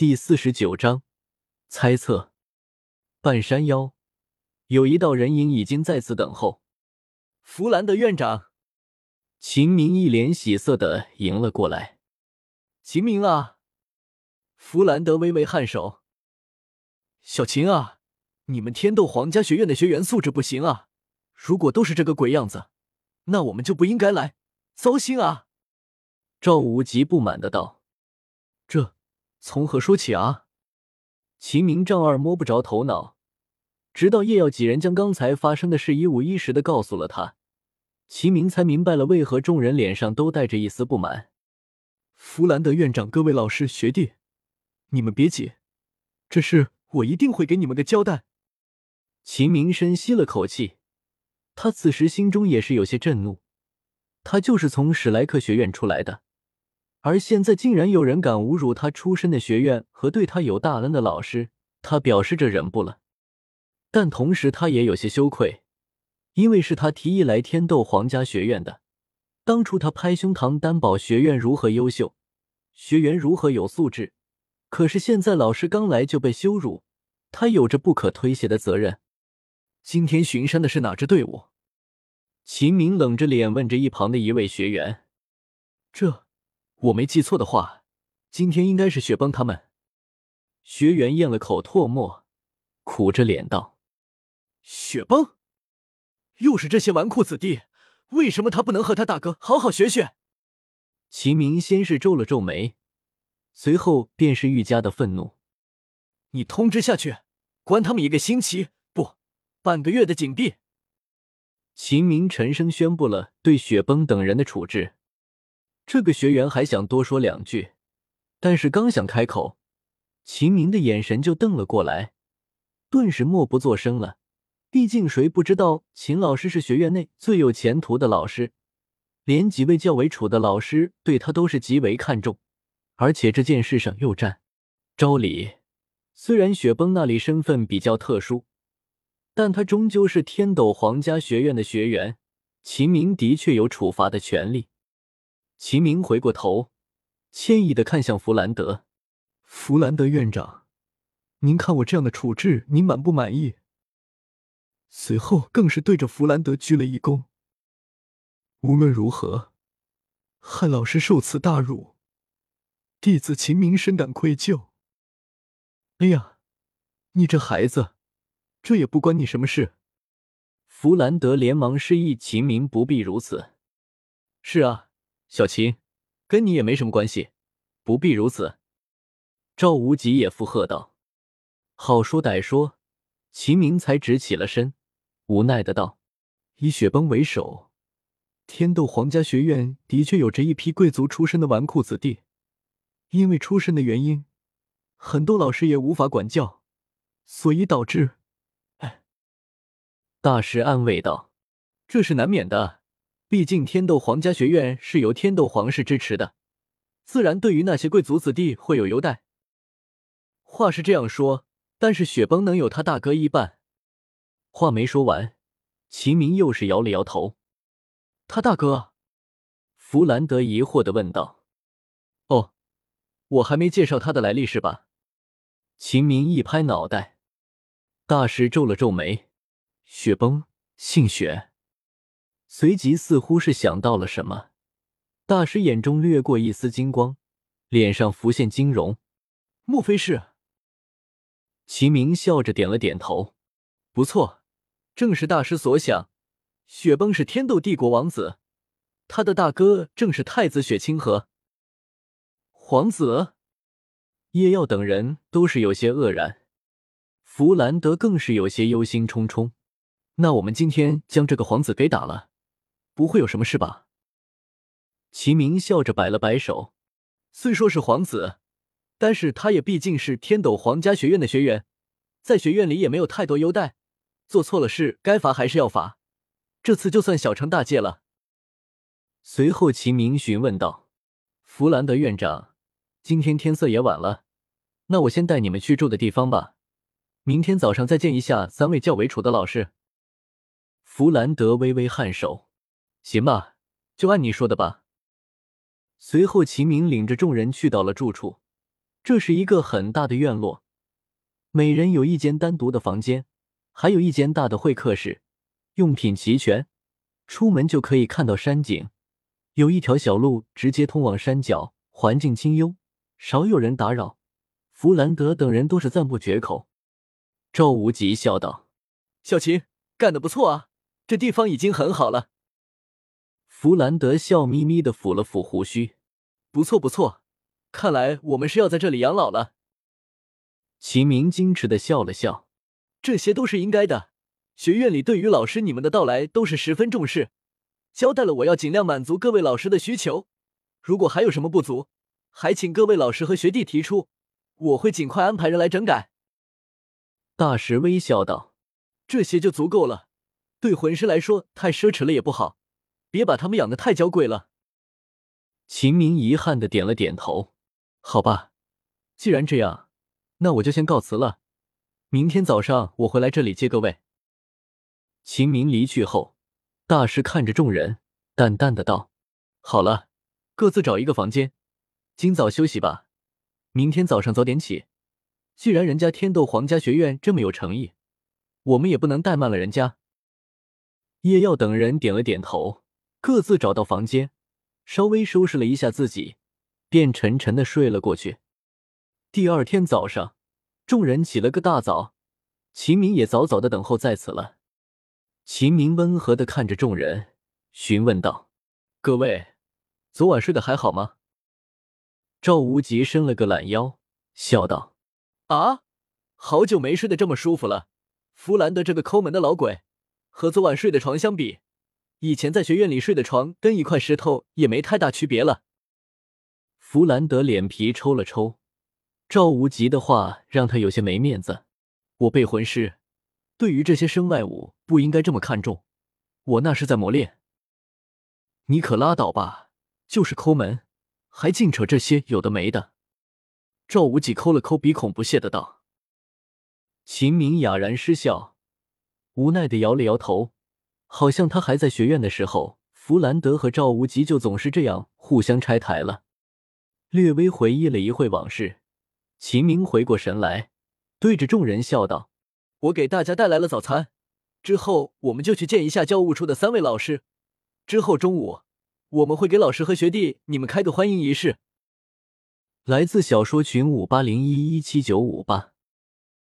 第四十九章猜测。半山腰有一道人影已经在此等候。弗兰德院长，秦明一脸喜色的迎了过来。秦明啊，弗兰德微微颔首。小秦啊，你们天斗皇家学院的学员素质不行啊！如果都是这个鬼样子，那我们就不应该来，糟心啊！赵无极不满的道。这从何说起啊？秦明丈二摸不着头脑，直到叶耀几人将刚才发生的事一五一十的告诉了他，秦明才明白了为何众人脸上都带着一丝不满。弗兰德院长，各位老师学弟，你们别急，这事我一定会给你们个交代。秦明深吸了口气，他此时心中也是有些震怒，他就是从史莱克学院出来的。而现在竟然有人敢侮辱他出身的学院和对他有大恩的老师，他表示着忍不了，但同时他也有些羞愧，因为是他提议来天斗皇家学院的。当初他拍胸膛担保学院如何优秀，学员如何有素质，可是现在老师刚来就被羞辱，他有着不可推卸的责任。今天巡山的是哪支队伍？秦明冷着脸问着一旁的一位学员：“这。”我没记错的话，今天应该是雪崩他们。学员咽了口唾沫，苦着脸道：“雪崩，又是这些纨绔子弟，为什么他不能和他大哥好好学学？”秦明先是皱了皱眉，随后便是愈加的愤怒：“你通知下去，关他们一个星期，不，半个月的禁闭。”秦明沉声宣布了对雪崩等人的处置。这个学员还想多说两句，但是刚想开口，秦明的眼神就瞪了过来，顿时默不作声了。毕竟谁不知道秦老师是学院内最有前途的老师，连几位教委处的老师对他都是极为看重，而且这件事上又占招礼。虽然雪崩那里身份比较特殊，但他终究是天斗皇家学院的学员，秦明的确有处罚的权利。秦明回过头，歉意的看向弗兰德：“弗兰德院长，您看我这样的处置，您满不满意？”随后更是对着弗兰德鞠了一躬。无论如何，汉老师受此大辱，弟子秦明深感愧疚。哎呀，你这孩子，这也不关你什么事。弗兰德连忙示意秦明不必如此。是啊。小秦，跟你也没什么关系，不必如此。赵无极也附和道：“好说歹说。”秦明才直起了身，无奈的道：“以雪崩为首，天斗皇家学院的确有着一批贵族出身的纨绔子弟，因为出身的原因，很多老师也无法管教，所以导致……哎。”大师安慰道：“这是难免的。”毕竟天斗皇家学院是由天斗皇室支持的，自然对于那些贵族子弟会有优待。话是这样说，但是雪崩能有他大哥一半。话没说完，秦明又是摇了摇头。他大哥？弗兰德疑惑的问道。哦，我还没介绍他的来历是吧？秦明一拍脑袋，大师皱了皱眉。雪崩，姓雪。随即似乎是想到了什么，大师眼中掠过一丝金光，脸上浮现金容。莫非是？齐明笑着点了点头。不错，正是大师所想。雪崩是天斗帝国王子，他的大哥正是太子雪清河。皇子叶耀等人都是有些愕然，弗兰德更是有些忧心忡忡。那我们今天将这个皇子给打了。不会有什么事吧？齐明笑着摆了摆手，虽说是皇子，但是他也毕竟是天斗皇家学院的学员，在学院里也没有太多优待，做错了事该罚还是要罚，这次就算小惩大戒了。随后，齐明询问道：“弗兰德院长，今天天色也晚了，那我先带你们去住的地方吧，明天早上再见一下三位教委处的老师。”弗兰德微微颔首。行吧，就按你说的吧。随后，秦明领着众人去到了住处。这是一个很大的院落，每人有一间单独的房间，还有一间大的会客室，用品齐全。出门就可以看到山景，有一条小路直接通往山脚，环境清幽，少有人打扰。弗兰德等人都是赞不绝口。赵无极笑道：“小秦干得不错啊，这地方已经很好了。”弗兰德笑眯眯的抚了抚胡须：“不错不错，看来我们是要在这里养老了。”秦明矜持的笑了笑：“这些都是应该的。”学院里对于老师你们的到来都是十分重视，交代了我要尽量满足各位老师的需求。如果还有什么不足，还请各位老师和学弟提出，我会尽快安排人来整改。大石微笑道：“这些就足够了，对魂师来说太奢侈了也不好，别把他们养的太娇贵了。”秦明遗憾的点了点头：“好吧，既然这样，那我就先告辞了。明天早上我会来这里接各位。”秦明离去后，大师看着众人，淡淡的道：“好了，各自找一个房间，今早休息吧。明天早上早点起。既然人家天斗皇家学院这么有诚意，我们也不能怠慢了人家。”叶耀等人点了点头，各自找到房间，稍微收拾了一下自己，便沉沉的睡了过去。第二天早上，众人起了个大早，秦明也早早的等候在此了。秦明温和的看着众人，询问道：“各位，昨晚睡得还好吗？”赵无极伸了个懒腰，笑道：“啊，好久没睡得这么舒服了。弗兰德这个抠门的老鬼，和昨晚睡的床相比，以前在学院里睡的床跟一块石头也没太大区别了。”弗兰德脸皮抽了抽，赵无极的话让他有些没面子。我背魂师。对于这些身外物，不应该这么看重。我那是在磨练。你可拉倒吧，就是抠门，还净扯这些有的没的。赵无极抠了抠鼻孔，不屑的道。秦明哑然失笑，无奈的摇了摇头，好像他还在学院的时候，弗兰德和赵无极就总是这样互相拆台了。略微回忆了一会往事，秦明回过神来，对着众人笑道。我给大家带来了早餐，之后我们就去见一下教务处的三位老师。之后中午我们会给老师和学弟你们开个欢迎仪式。来自小说群五八零一一七九五八。